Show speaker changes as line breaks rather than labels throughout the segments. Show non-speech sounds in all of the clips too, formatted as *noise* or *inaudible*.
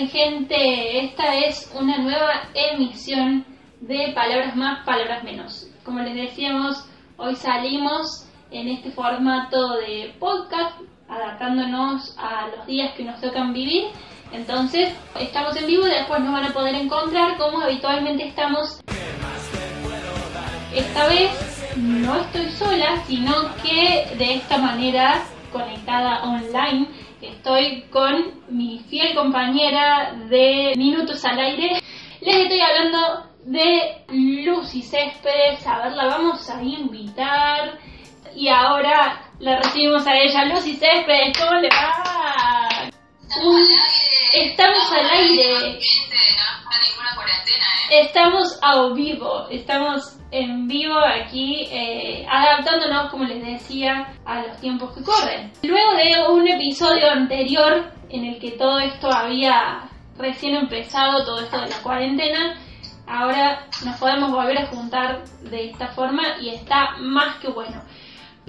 ¿Cómo andan gente? Esta es una nueva emisión de Palabras Más, Palabras Menos. Como les decíamos, hoy salimos en este formato de podcast, adaptándonos a los días que nos tocan vivir. Entonces, estamos en vivo y después nos van a poder encontrar como habitualmente estamos. Esta vez no estoy sola, sino que de esta manera, conectada online, Estoy con mi fiel compañera de Minutos al Aire. Les estoy hablando de Lucy Céspedes. A ver, la vamos a invitar. Y ahora la recibimos a ella. Lucy Céspedes, ¿cómo le va?
Estamos al aire.
Estamos a vivo. Estamos en vivo aquí, eh, adaptándonos, como les decía, a los tiempos que corren. Luego de un episodio anterior en el que todo esto había recién empezado, todo esto de la cuarentena, ahora nos podemos volver a juntar de esta forma y está más que bueno.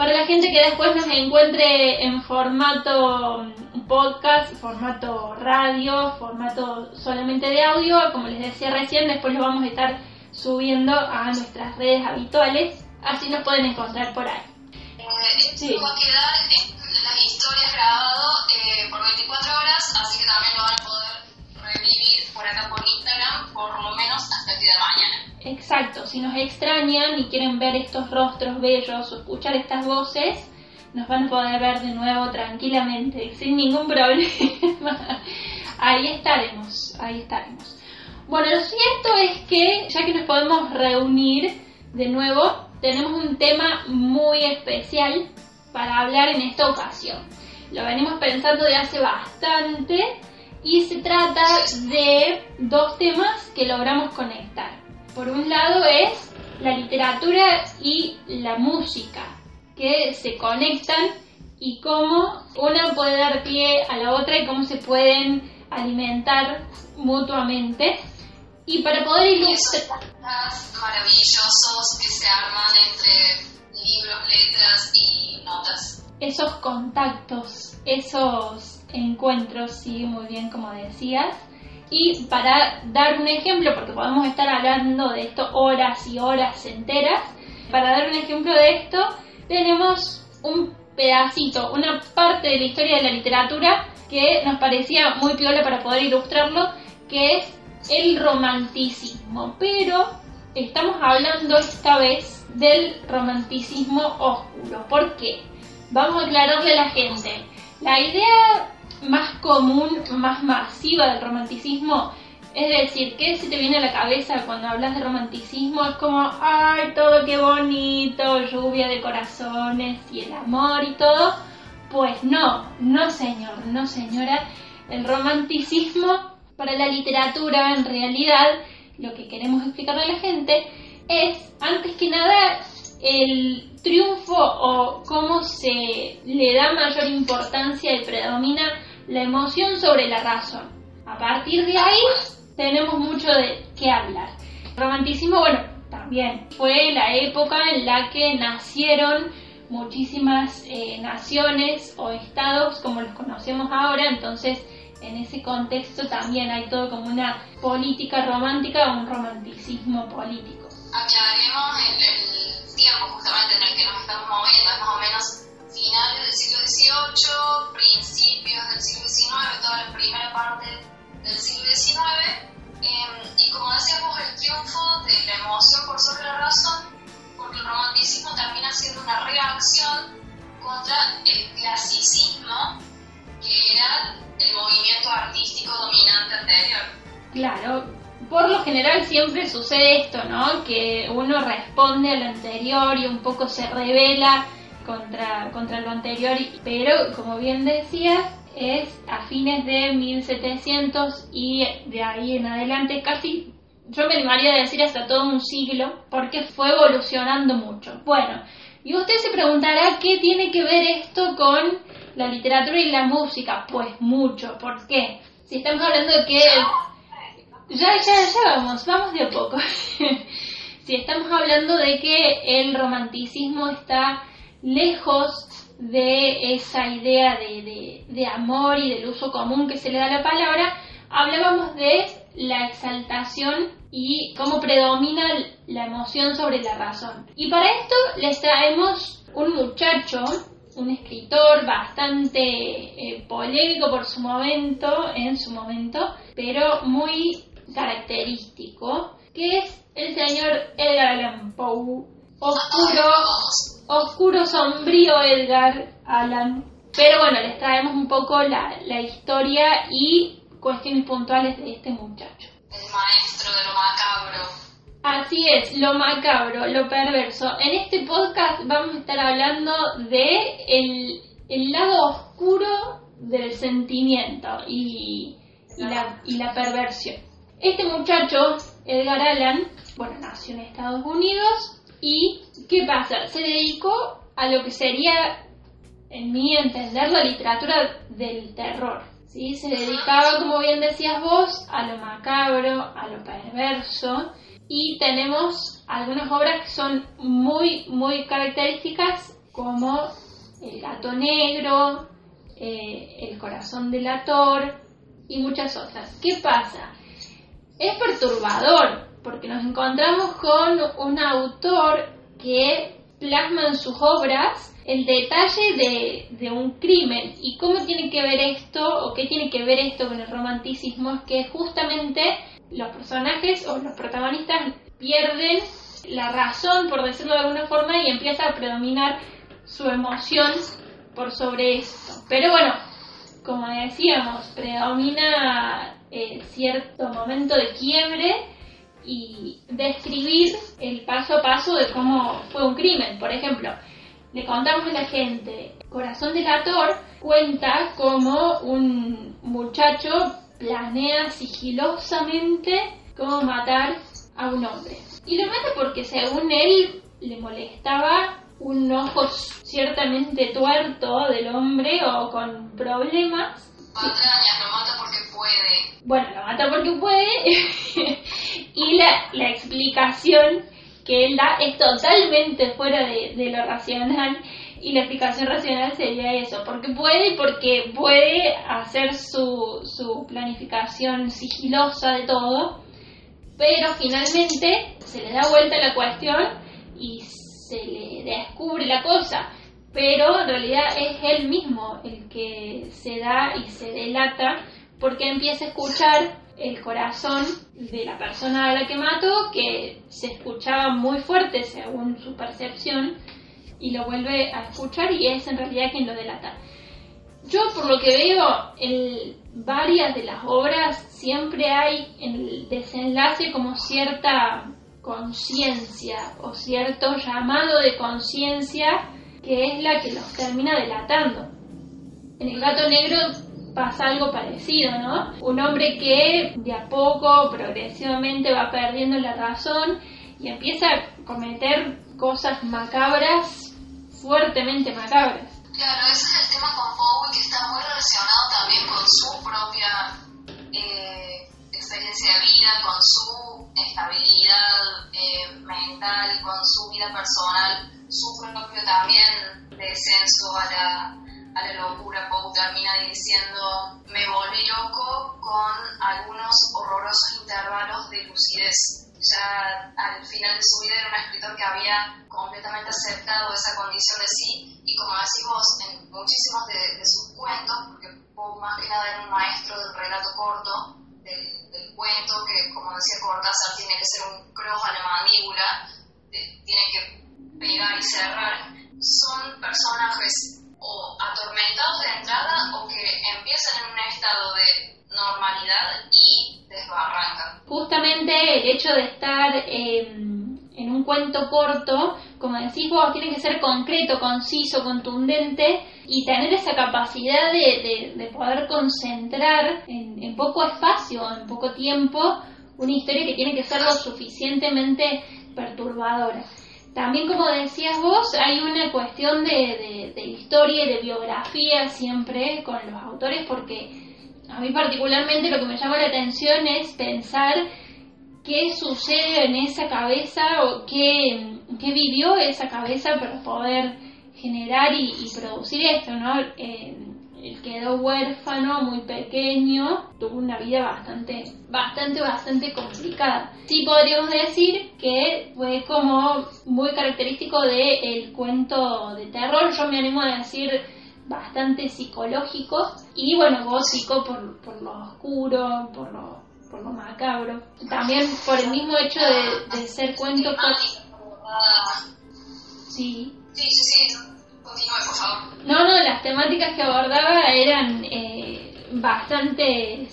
Para la gente que después nos encuentre en formato podcast, formato radio, formato solamente de audio, como les decía recién, después lo vamos a estar subiendo a nuestras redes habituales, así nos pueden encontrar por ahí.
Eh, sí. Va a quedar las historias grabado eh, por 24 horas, así que también lo van a poder revivir por acá por Instagram, por lo menos hasta el día de mañana.
Exacto, si nos extrañan y quieren ver estos rostros bellos o escuchar estas voces, nos van a poder ver de nuevo tranquilamente, sin ningún problema. *laughs* ahí estaremos, ahí estaremos. Bueno, lo cierto es que ya que nos podemos reunir de nuevo, tenemos un tema muy especial para hablar en esta ocasión. Lo venimos pensando de hace bastante y se trata de dos temas que logramos conectar. Por un lado es la literatura y la música, que se conectan y cómo una puede dar pie a la otra y cómo se pueden alimentar mutuamente. Y para poder ilustrar...
maravillosos que se arman entre libros, letras y notas.
Esos contactos, esos encuentros, sí, muy bien como decías. Y para dar un ejemplo, porque podemos estar hablando de esto horas y horas enteras, para dar un ejemplo de esto, tenemos un pedacito, una parte de la historia de la literatura que nos parecía muy piola para poder ilustrarlo, que es el romanticismo, pero estamos hablando esta vez del romanticismo oscuro. ¿Por qué? Vamos a aclararle a la gente. La idea más común, más masiva del romanticismo, es decir, ¿qué se te viene a la cabeza cuando hablas de romanticismo? Es como, ay, todo qué bonito, lluvia de corazones y el amor y todo. Pues no, no señor, no señora. El romanticismo para la literatura, en realidad, lo que queremos explicarle a la gente es, antes que nada, el triunfo o cómo se le da mayor importancia y predomina la emoción sobre la razón. A partir de ahí tenemos mucho de qué hablar. El romanticismo, bueno, también fue la época en la que nacieron muchísimas eh, naciones o estados como los conocemos ahora, entonces en ese contexto también hay todo como una política romántica o un romanticismo político.
Aclaremos el, tiempo justamente en el que nos estamos moviendo, más o menos finales del siglo XVIII, principios del siglo XIX, toda la primera parte del siglo XIX, em, y como decíamos, el triunfo de la emoción por sobre la razón, porque el romanticismo termina siendo una reacción contra el clasicismo, que era el movimiento artístico dominante anterior.
Claro, por lo general siempre sucede esto, ¿no? Que uno responde a lo anterior y un poco se revela contra, contra lo anterior, pero como bien decías, es a fines de 1700 y de ahí en adelante casi, yo me animaría a decir hasta todo un siglo, porque fue evolucionando mucho. Bueno, y usted se preguntará qué tiene que ver esto con la literatura y la música, pues mucho. ¿Por qué? Si estamos hablando de que... Ya, ya, ya vamos, vamos de a poco. *laughs* si estamos hablando de que el romanticismo está lejos de esa idea de, de, amor y del uso común que se le da a la palabra, hablábamos de la exaltación y cómo predomina la emoción sobre la razón. Y para esto les traemos un muchacho, un escritor bastante eh, polémico por su momento, en su momento, pero muy característico, que es el señor Edgar Allan Poe. Oscuro, oscuro, sombrío Edgar Allan. Pero bueno, les traemos un poco la, la historia y cuestiones puntuales de este muchacho.
El maestro de lo macabro.
Así es, lo macabro, lo perverso. En este podcast vamos a estar hablando de el, el lado oscuro del sentimiento y, y, la, y la perversión. Este muchacho, Edgar Allan, bueno, nació en Estados Unidos y ¿qué pasa? Se dedicó a lo que sería, en mi entender, la literatura del terror. ¿sí? Se dedicaba, como bien decías vos, a lo macabro, a lo perverso y tenemos algunas obras que son muy, muy características como El gato negro, eh, El corazón del ator y muchas otras. ¿Qué pasa? Es perturbador porque nos encontramos con un autor que plasma en sus obras el detalle de, de, un crimen y cómo tiene que ver esto o qué tiene que ver esto con el romanticismo es que justamente los personajes o los protagonistas pierden la razón, por decirlo de alguna forma, y empieza a predominar su emoción por sobre esto. Pero bueno, como decíamos, predomina eh, cierto momento de quiebre y describir el paso a paso de cómo fue un crimen. Por ejemplo, le contamos a la gente, Corazón del Ator cuenta cómo un muchacho planea sigilosamente cómo matar a un hombre. Y lo mata porque según él le molestaba un ojo ciertamente tuerto del hombre o con problemas.
Patrañas, lo mata porque puede.
Bueno, lo mata porque puede. *laughs* y la, la explicación que él da es totalmente fuera de, de lo racional. Y la explicación racional sería eso, porque puede porque puede hacer su, su planificación sigilosa de todo, pero finalmente se le da vuelta la cuestión y se le descubre la cosa, pero en realidad es él mismo el que se da y se delata porque empieza a escuchar el corazón de la persona a la que mató, que se escuchaba muy fuerte según su percepción, y lo vuelve a escuchar y es en realidad quien lo delata. Yo por lo que veo en varias de las obras siempre hay en el desenlace como cierta conciencia o cierto llamado de conciencia que es la que los termina delatando. En el gato negro pasa algo parecido, ¿no? Un hombre que de a poco, progresivamente va perdiendo la razón y empieza a cometer cosas macabras, fuertemente macabras.
Claro, ese es el tema con Poe que está muy relacionado también con su propia eh, experiencia de vida, con su estabilidad eh, mental, con su vida personal, su propio también descenso a la a la locura, Poe termina diciendo, me volví loco con algunos horrorosos intervalos de lucidez. Ya al final de su vida era un escritor que había completamente aceptado esa condición de sí y como decís vos, en muchísimos de, sus cuentos, porque Poe más que nada era un maestro del relato corto, del, del cuento, que como decía Cortázar tiene que ser un cross a la mandíbula, tiene que pegar y cerrar, son personajes o atormentados de entrada o que empiezan en un estado de normalidad y desbarrancan.
Justamente el hecho de estar em, en un cuento corto, como decís vos, tiene que ser concreto, conciso, contundente y tener esa capacidad de, de, poder concentrar en, en poco espacio, en poco tiempo, una historia que tiene que ser lo suficientemente perturbadora. También, como decías vos, hay una cuestión de, de, historia y de biografía siempre con los autores, porque a mí particularmente lo que me llama la atención es pensar qué sucede en esa cabeza o qué, qué vivió esa cabeza para poder generar y, producir esto, ¿no? Eh, él quedó huérfano, muy pequeño, tuvo una vida bastante, bastante, bastante complicada. Sí podríamos decir que fue como muy característico del cuento de terror, yo me animo a decir bastante psicológico y bueno, gótico por, por lo oscuro, por lo, por lo macabro. También por el mismo hecho de, de ser cuento...
Sí. Sí, sí, sí.
Las temáticas que abordaba eran eh, bastante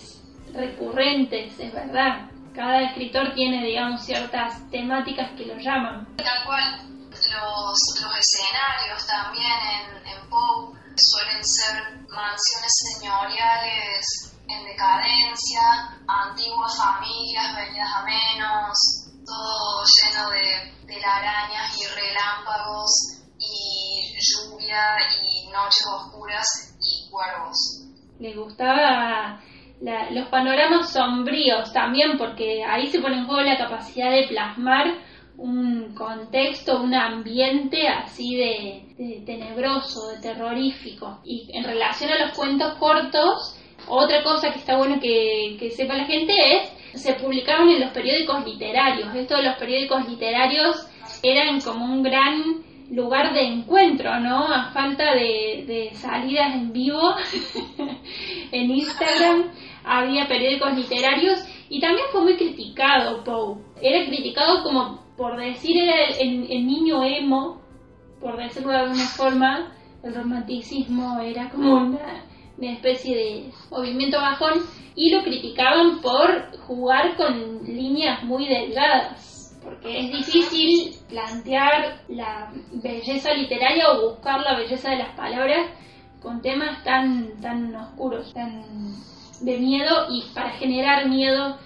recurrentes, es verdad. Cada escritor tiene, digamos, ciertas temáticas que lo llaman.
Tal cual, los, los escenarios también en, en Poe suelen ser mansiones señoriales en decadencia, antiguas familias venidas a menos, todo lleno de telarañas y relámpagos y lluvia y noches oscuras y cuervos.
Le gustaba los panoramas sombríos también porque ahí se pone en juego la capacidad de plasmar un contexto, un ambiente así de, tenebroso, de terrorífico. Y en relación a los cuentos cortos, otra cosa que está bueno que, que sepa la gente es, se publicaron en los periódicos literarios. Esto de los periódicos literarios eran como un gran lugar de encuentro, ¿no? A falta de, salidas en vivo *laughs* en Instagram había periódicos literarios y también fue muy criticado Poe. Era criticado como por decir era el, niño emo, por decirlo de alguna forma, el romanticismo era como una, una especie de movimiento bajón y lo criticaban por jugar con líneas muy delgadas porque es difícil plantear la belleza literaria o buscar la belleza de las palabras con temas tan, tan oscuros, tan de miedo y para generar miedo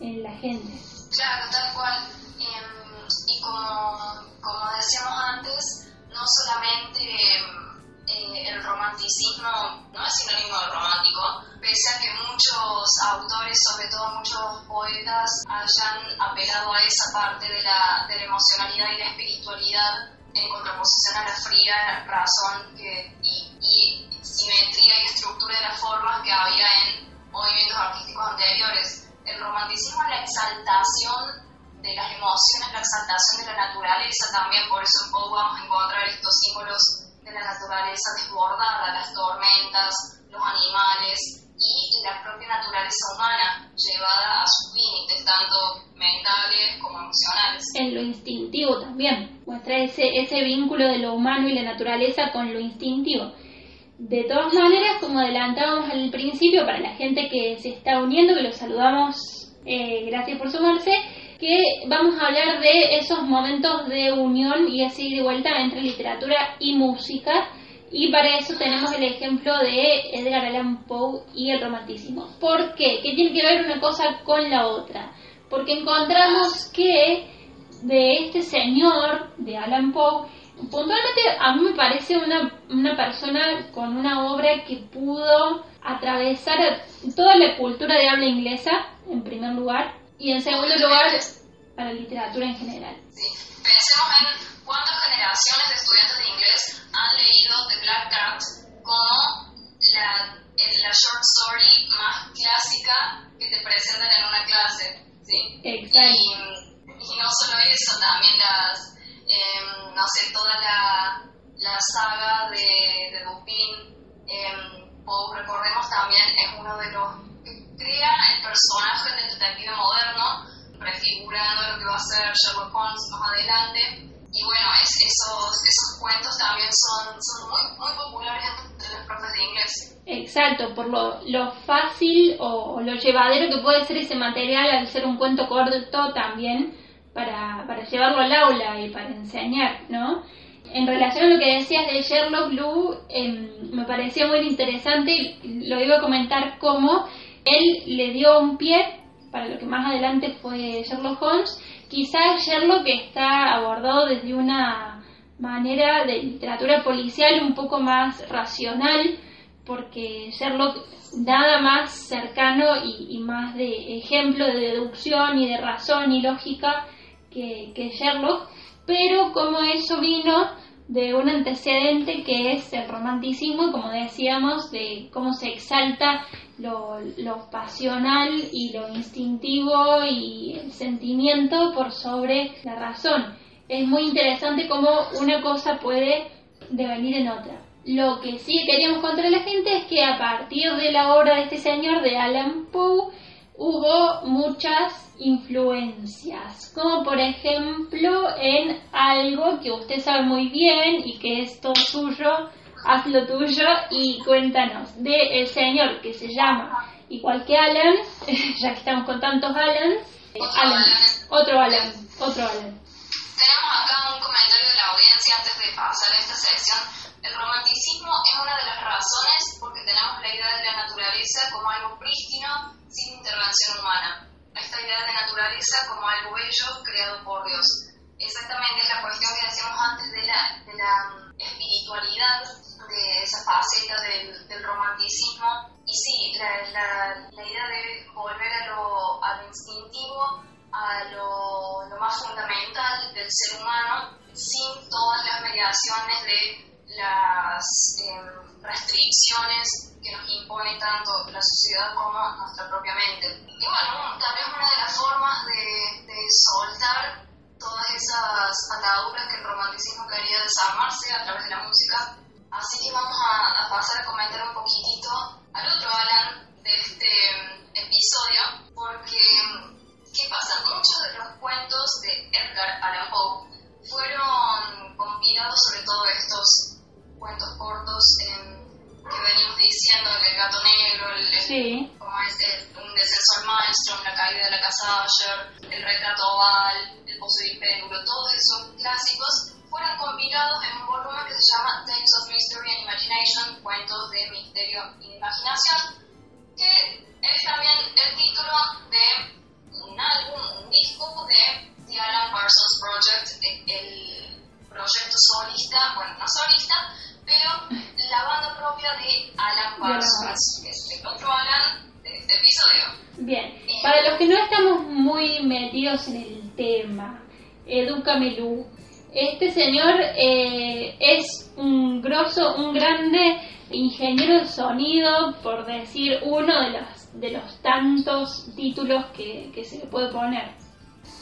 en la gente.
Claro, tal cual. Em, y como, decíamos antes, no solamente eh, el romanticismo no es sinónimo de romántico, pese a que muchos autores, sobre todo muchos poetas, hayan apelado a esa parte de la, de la emocionalidad y la espiritualidad en contraposición a la fría razón que, y, y simetría y estructura de las formas que había en movimientos artísticos anteriores. El romanticismo es la exaltación de las emociones, la exaltación de la naturaleza también, por eso en poco vamos a encontrar estos símbolos la naturaleza desbordada, las tormentas, los animales y la propia naturaleza humana llevada a sus límites, tanto mentales como emocionales.
En lo instintivo también, muestra ese, ese vínculo de lo humano y la naturaleza con lo instintivo. De todas maneras, como adelantábamos al principio, para la gente que se está uniendo, que los saludamos, eh, gracias por sumarse, que vamos a hablar de esos momentos de unión y así de vuelta entre literatura y música. Y para eso tenemos el ejemplo de Edgar Allan Poe y el romanticismo. ¿Por qué? ¿Qué tiene que ver una cosa con la otra? Porque encontramos que de este señor, de Allan Poe, puntualmente a mí me parece una, una persona con una obra que pudo atravesar toda la cultura de habla inglesa, en primer lugar, y en segundo lugar, para literatura en general.
Sí. Pensemos en cuántas generaciones de estudiantes de inglés han leído The Black Cat como la, la short story más clásica que te presentan en una clase. ¿sí?
Exacto.
Y, y, no solo eso, también las, eh, no sé, toda la, la saga de, de Dupin. Eh, recordemos también, es uno de los crea el personaje del detective moderno, prefigurando lo que va a ser Sherlock Holmes más adelante. Y bueno, es, esos, esos cuentos también son, son muy, muy populares entre los profes de inglés.
Exacto, por lo, lo fácil o, lo llevadero que puede ser ese material al ser un cuento corto también para, para llevarlo al aula y para enseñar, ¿no? En relación a lo que decías de Sherlock Blue, em, me pareció muy interesante, lo iba a comentar como él le dio un pie para lo que más adelante fue Sherlock Holmes. Quizás Sherlock está abordado desde una manera de literatura policial un poco más racional, porque Sherlock nada más cercano y, más de ejemplo de deducción y de razón y lógica que, que Sherlock, pero como eso vino de un antecedente que es el romanticismo, como decíamos, de cómo se exalta lo, lo, pasional y lo instintivo y el sentimiento por sobre la razón. Es muy interesante cómo una cosa puede devenir en otra. Lo que sí queríamos contar a la gente es que a partir de la obra de este señor, de Alan Poe, hubo muchas influencias, como por ejemplo en algo que usted sabe muy bien y que es todo suyo, haz lo tuyo y cuéntanos de el señor que se llama igual que Alan, *laughs* ya que estamos con tantos Alans,
Alan,
otro Alan, otro Alan.
Tenemos acá un comentario de la audiencia antes de pasar a esta sección. El romanticismo es una de las razones porque tenemos la idea de la naturaleza como algo prístino sin intervención humana esta idea de naturaleza como algo bello creado por Dios. Exactamente es la cuestión que decíamos antes de la, de la mm, espiritualidad, de esa faceta del, del romanticismo. Y sí, la, la, la, idea de volver a lo, a lo instintivo, a lo, lo, más fundamental del ser humano, sin todas las mediaciones de las eh, restricciones que nos impone tanto la sociedad como nuestra propia mente. Y bueno, también una de las formas de, de soltar todas esas ataduras que el romanticismo quería desarmarse a través de la música. Así que vamos a, a pasar a comentar un poquitito al otro Alan de este mm, episodio, porque ¿qué pasa? Muchos de los cuentos de Edgar Allan Poe fueron compilados, sobre todo estos cuentos cortos, que venimos diciendo, el gato negro, el, como es un descenso al maestro, la caída de la casa Asher, el retrato oval, el pozo de péndulo, todos esos clásicos fueron compilados en un volumen que se llama Tales of Mystery and Imagination, cuentos de misterio y imaginación, que es también el título de un álbum, un disco de Que otro Alan de este episodio.
Bien, eh, para los que no estamos muy metidos en el tema, Educamelu, este señor eh, es un grosso, un grande ingeniero de sonido, por decir uno de los, de los tantos títulos que, que se le puede poner.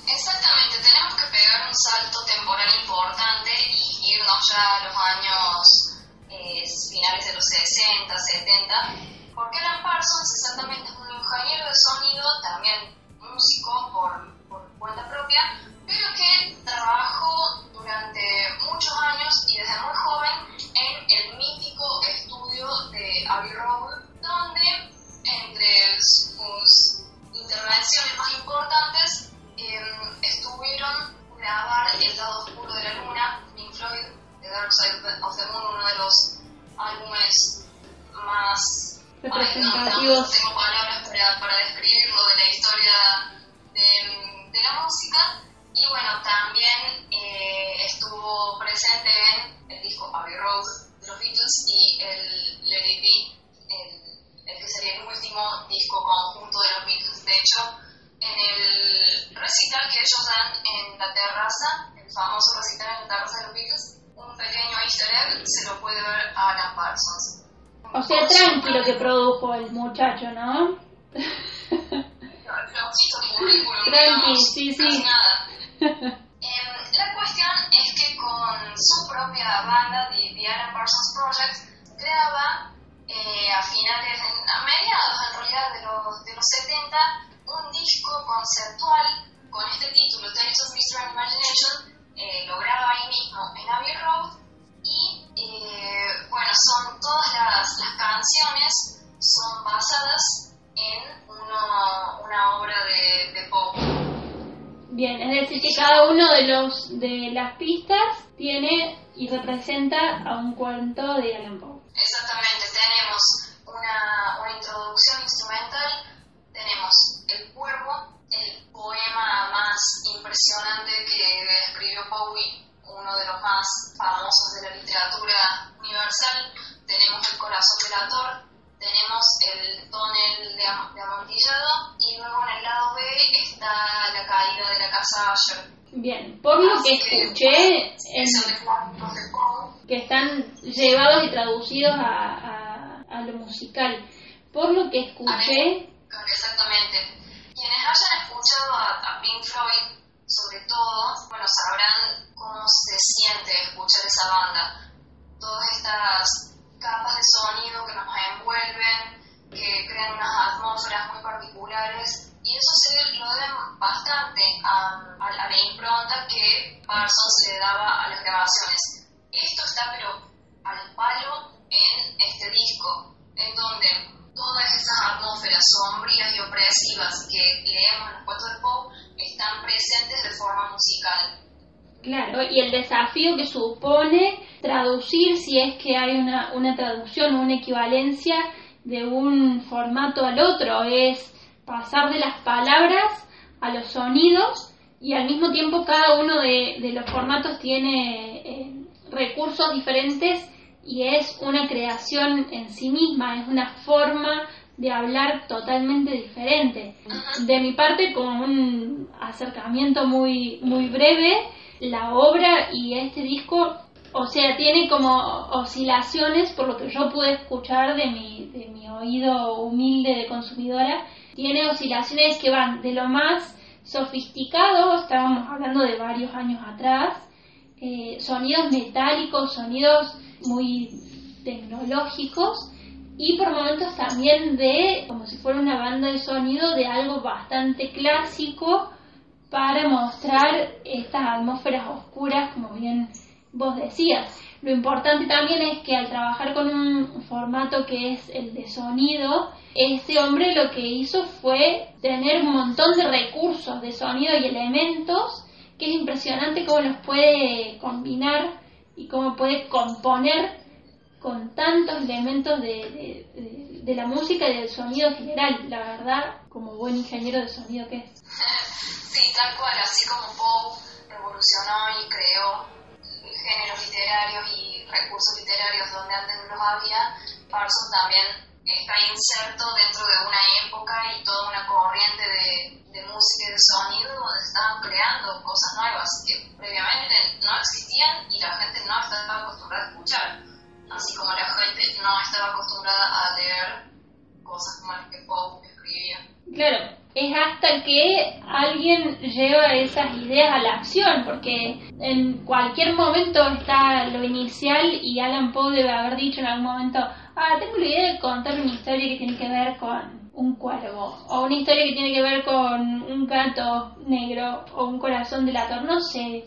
Exactamente, tenemos que pegar un salto temporal importante y irnos ya a los años finales de los 60, 70, porque Alan Parsons exactamente es un ingeniero de sonido, también músico por, por cuenta propia, pero que trabajó durante muchos años y desde muy joven en el mítico estudio de Abbey Road, donde entre sus intervenciones más importantes eh, estuvieron grabar El lado oscuro de la luna, Pink Floyd, The Dark Side of the Moon, uno de los álbumes más
representativos.
tengo palabras para, para describirlo de la historia de, de la música. Y bueno, también eh, estuvo presente en el disco Abbey Road de los Beatles y el Let It Be, el, el que sería el último disco conjunto de los Beatles. De hecho, en el recital que ellos dan en la terraza, el famoso recital en la terraza de los Beatles, un pequeño easter egg se lo puede ver a Alan Parsons.
O sea, tranquilo que produjo el muchacho, ¿no?
Tranqui,
sí, sí.
Nada. *laughs* eh, la cuestión es que con su propia banda, de The Alan Parsons Project, creaba eh, a finales, a mediados en realidad de los, de los 70, un disco conceptual con este título, Tales of Mystery and Imagination, eh, logrado ahí mismo en Abbey Road y eh, bueno, son todas las, las, canciones son basadas en una, una obra de, de pop.
Bien, es decir que cada uno de los de las pistas tiene y representa a un cuento de Alan Poe.
Exactamente, tenemos una, una introducción instrumental, tenemos el cuervo, el más impresionante que escribió Bowie, uno de los más famosos de la literatura universal. Tenemos el corazón delator, tenemos el tonel de, amontillado y luego en el lado B está la caída de la casa Asher.
Bien, por lo que escuché...
En...
que están llevados y traducidos a, a, lo musical. Por lo que escuché...
Exactamente. Quienes hayan escuchado a, Pink Floyd, sobre todo, bueno, sabrán cómo se siente escuchar esa banda. Todas estas capas de sonido que nos envuelven, que crean unas atmósferas muy particulares y eso se lo deben bastante a, la impronta que Parsons le daba a las grabaciones. Esto está pero al palo en este disco, en donde todas esas atmósferas sombrías y opresivas que leemos en los cuentos de Poe están presentes de forma musical.
Claro, y el desafío que supone traducir, si es que hay una, una traducción o una equivalencia de un formato al otro, es pasar de las palabras a los sonidos y al mismo tiempo cada uno de, los formatos tiene eh, recursos diferentes y es una creación en sí misma, es una forma de hablar totalmente diferente. De mi parte, con un acercamiento muy, muy breve, la obra y este disco o sea, tiene como oscilaciones, por lo que yo pude escuchar de mi, de mi oído humilde de consumidora, tiene oscilaciones que van de lo más sofisticado, estábamos hablando de varios años atrás, eh, sonidos metálicos, sonidos muy tecnológicos y por momentos también de como si fuera una banda de sonido de algo bastante clásico para mostrar estas atmósferas oscuras como bien vos decías. Lo importante también es que al trabajar con un formato que es el de sonido, este hombre lo que hizo fue tener un montón de recursos de sonido y elementos que es impresionante cómo los puede combinar y cómo puede componer con tantos elementos de, de, la música y del sonido general, la verdad, como buen ingeniero de sonido que es.
Sí, tal cual, así como Poe revolucionó y creó géneros literarios y recursos literarios donde antes no los había, Parsons también está inserto dentro de una época y toda una corriente de, música y de sonido donde estaban creando cosas nuevas que previamente no existían y la gente no estaba acostumbrada a escuchar, así como la gente no estaba acostumbrada a leer cosas como las que Poe escribía.
Claro, es hasta que alguien lleva esas ideas a la acción, porque en cualquier momento está lo inicial y Alan Poe debe haber dicho en algún momento, ah, tengo la idea de contar una historia que tiene que ver con un cuervo, o una historia que tiene que ver con un gato negro, o un corazón delator, no sé,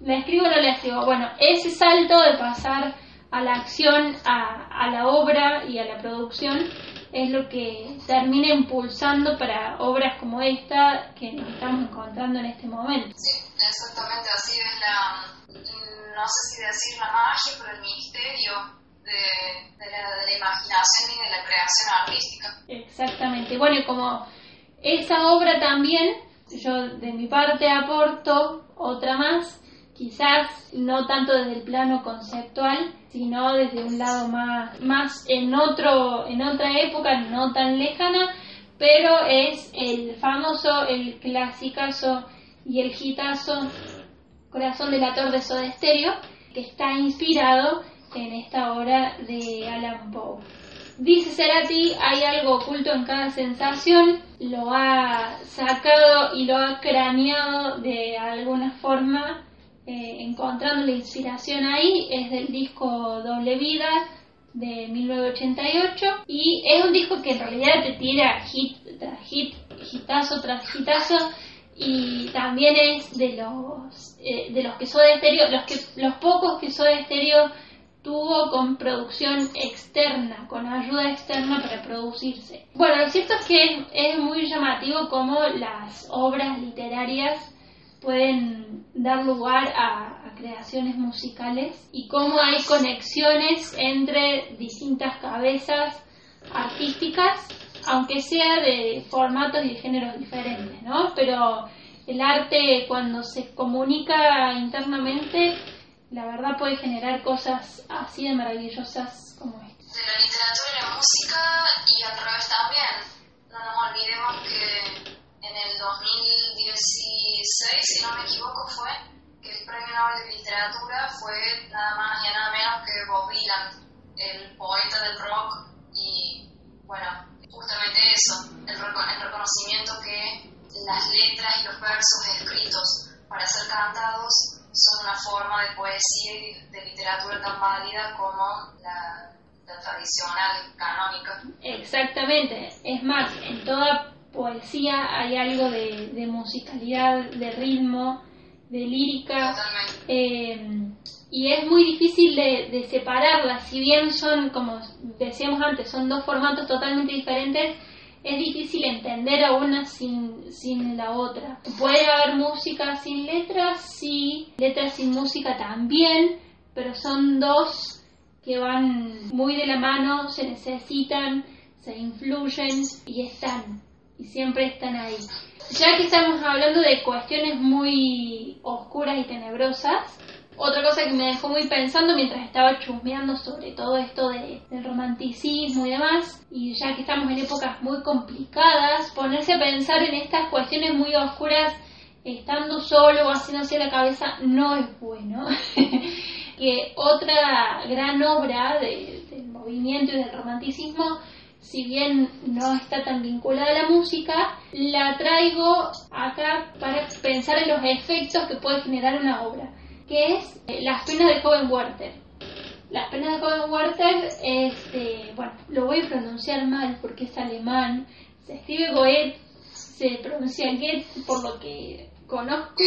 ¿la escribo o no la escribo? Bueno, ese salto de pasar a la acción, a, a la obra y a la producción, es lo que termina impulsando para obras como esta que nos estamos encontrando en este momento.
Sí, exactamente así es la, no sé si decir la magia, pero el misterio de, de, la, de la imaginación y de la creación artística.
Exactamente, bueno, y como esa obra también, yo de mi parte aporto otra más, quizás no tanto desde el plano conceptual, sino desde un lado más, más en, otro, en otra época, no tan lejana, pero es el famoso, el clasicazo y el hitazo Corazón del Ator de Soda Stereo, que está inspirado en esta obra de Alan Poe. Dice Cerati, hay algo oculto en cada sensación, lo ha sacado y lo ha craneado de alguna forma eh, encontrando la inspiración ahí, es del disco Doble Vida de 1988 y es un disco que en realidad te tira hit tras hit, hitazo tras hitazo y también es de los eh, de los que Soda Stereo, los que los pocos que Soda Stereo tuvo con producción externa, con ayuda externa para producirse. Bueno, lo cierto es que es muy llamativo como las obras literarias pueden dar lugar a, creaciones musicales y cómo hay conexiones entre distintas cabezas artísticas, aunque sea de formatos y de géneros diferentes, ¿no? Pero el arte cuando se comunica internamente, la verdad puede generar cosas así de maravillosas como esta.
De la literatura y la música y al revés también. No nos olvidemos que fue nada más y nada menos que Bob Dylan, el poeta del rock y bueno, justamente eso, el, el reconocimiento que las letras y los versos escritos para ser cantados son una forma de poesía y de literatura tan válida como la, tradicional canónica.
Exactamente, es más, en toda poesía hay algo de, musicalidad, de ritmo, de lírica. Eh, y es muy difícil de, separarlas, si bien son, como decíamos antes, son dos formatos totalmente diferentes, es difícil entender a una sin la otra. Puede haber música sin letras, sí, letras sin música también, pero son dos que van muy de la mano, se necesitan, se influyen y están, y siempre están ahí. Ya que estamos hablando de cuestiones muy oscuras y tenebrosas, otra cosa que me dejó muy pensando mientras estaba chusmeando sobre todo esto de, del romanticismo y demás, y ya que estamos en épocas muy complicadas, ponerse a pensar en estas cuestiones muy oscuras estando solo o haciéndose la cabeza no es bueno. *laughs* que otra gran obra del movimiento y del romanticismo si bien no está tan vinculada a la música, la traigo acá para pensar en los efectos que puede generar una obra que es eh, Las penas de joven Werther. Las penas de joven Werther, este, bueno, lo voy a pronunciar mal porque es alemán, se escribe Goethe, se pronuncia Goethe por lo que conozco.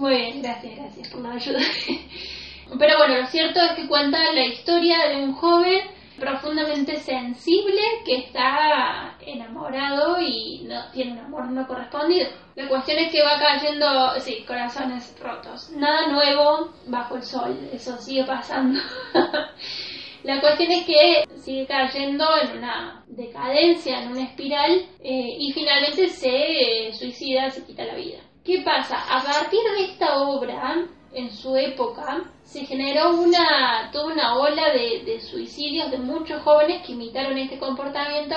Muy bien, gracias, gracias por la ayuda. *laughs* Pero bueno, lo cierto es que cuenta la historia de un joven profundamente sensible que está enamorado y no tiene un amor no correspondido. La cuestión es que va cayendo, sí, corazones rotos. Nada nuevo bajo el sol, eso sigue pasando. *laughs* La cuestión es que sigue cayendo en una decadencia, en una espiral eh, y finalmente se eh, suicida, se quita la vida. ¿Qué pasa? A partir de esta obra, en su época, se generó una, toda una ola de, suicidios de muchos jóvenes que imitaron este comportamiento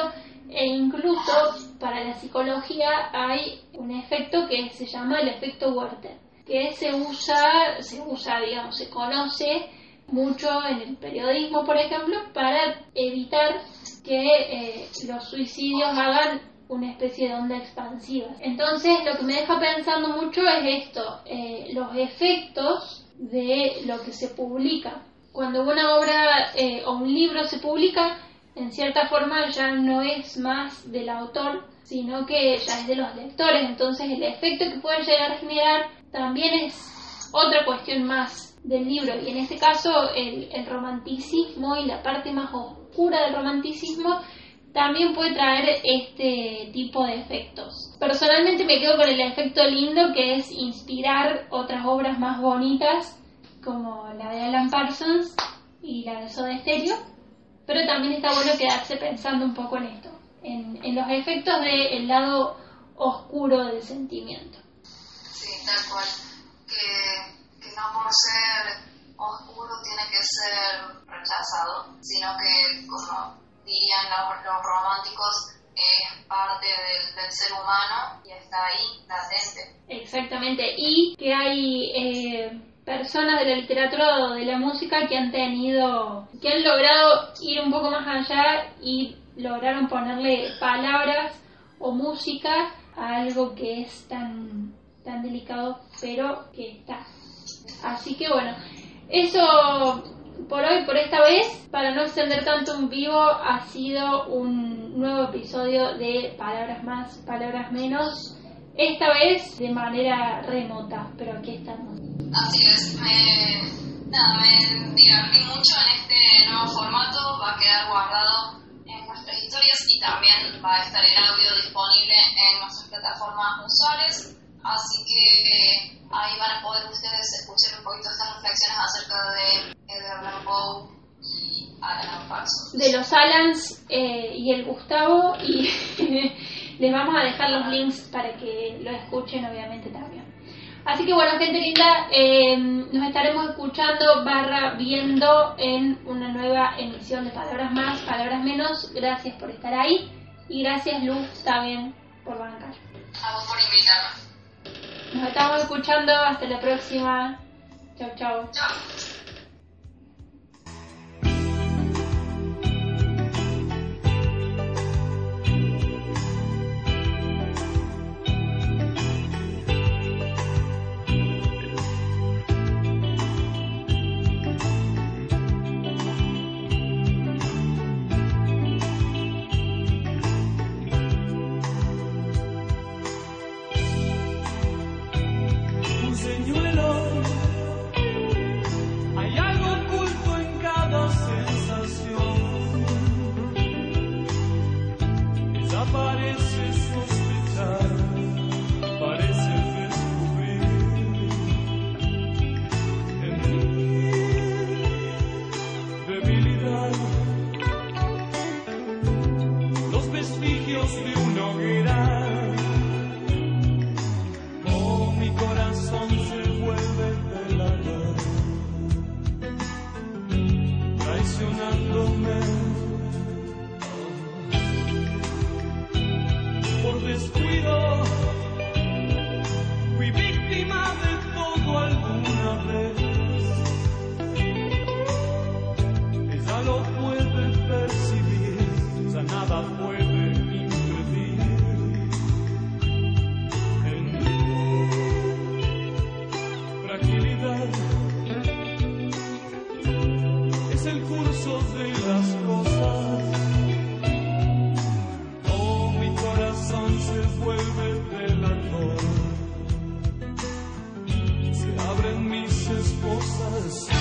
e incluso para la psicología hay un efecto que se llama el efecto Werther, que se usa, se usa, digamos, se conoce mucho en el periodismo, por ejemplo, para evitar que eh, los suicidios hagan una especie de onda expansiva. Entonces, lo que me deja pensando mucho es esto, eh, los efectos de lo que se publica. Cuando una obra eh, o un libro se publica, en cierta forma ya no es más del autor, sino que ya es de los lectores. Entonces el efecto que puede llegar a generar también es otra cuestión más del libro. Y en este caso el, el romanticismo y la parte más oscura del romanticismo también puede traer este tipo de efectos. Personalmente me quedo con el efecto lindo que es inspirar otras obras más bonitas como la de Alan Parsons y la de Soda Stereo, pero también está bueno quedarse pensando un poco en esto, en, en los efectos del lado oscuro del sentimiento.
Sí, tal cual, que, que no por ser oscuro tiene que ser rechazado, sino que como dirían los, románticos, es parte del, ser humano y está ahí, latente.
Exactamente, y que hay eh, personas de la literatura o de la música que han tenido, que han logrado ir un poco más allá y lograron ponerle palabras o música a algo que es tan, tan delicado, pero que está. Así que bueno, eso por hoy, por esta vez, para no extender tanto un vivo, ha sido un nuevo episodio de Palabras Más, Palabras Menos. Esta vez de manera remota, pero aquí estamos.
Así es, me, nada, me divertí mucho en este nuevo formato, va a quedar guardado en nuestras historias y también va a estar el audio disponible en nuestras plataformas usuales, así que ahí van a poder ustedes escuchar un poquito estas reflexiones acerca de Edgar Allan Poe y Alan Parsons.
De los Alans eh, y el Gustavo y *laughs* les vamos a dejar los links para que lo escuchen obviamente también. Así que bueno, gente linda, eh, nos estaremos escuchando barra viendo en una nueva emisión de Palabras Más, Palabras Menos. Gracias por estar ahí y gracias Luz también por bancar.
A vos por invitarme.
Nos estamos escuchando. Hasta la próxima. Chau, chau.
Chao.
es el curso de las cosas. Oh, mi corazón se vuelve delator. Se abren mis esposas.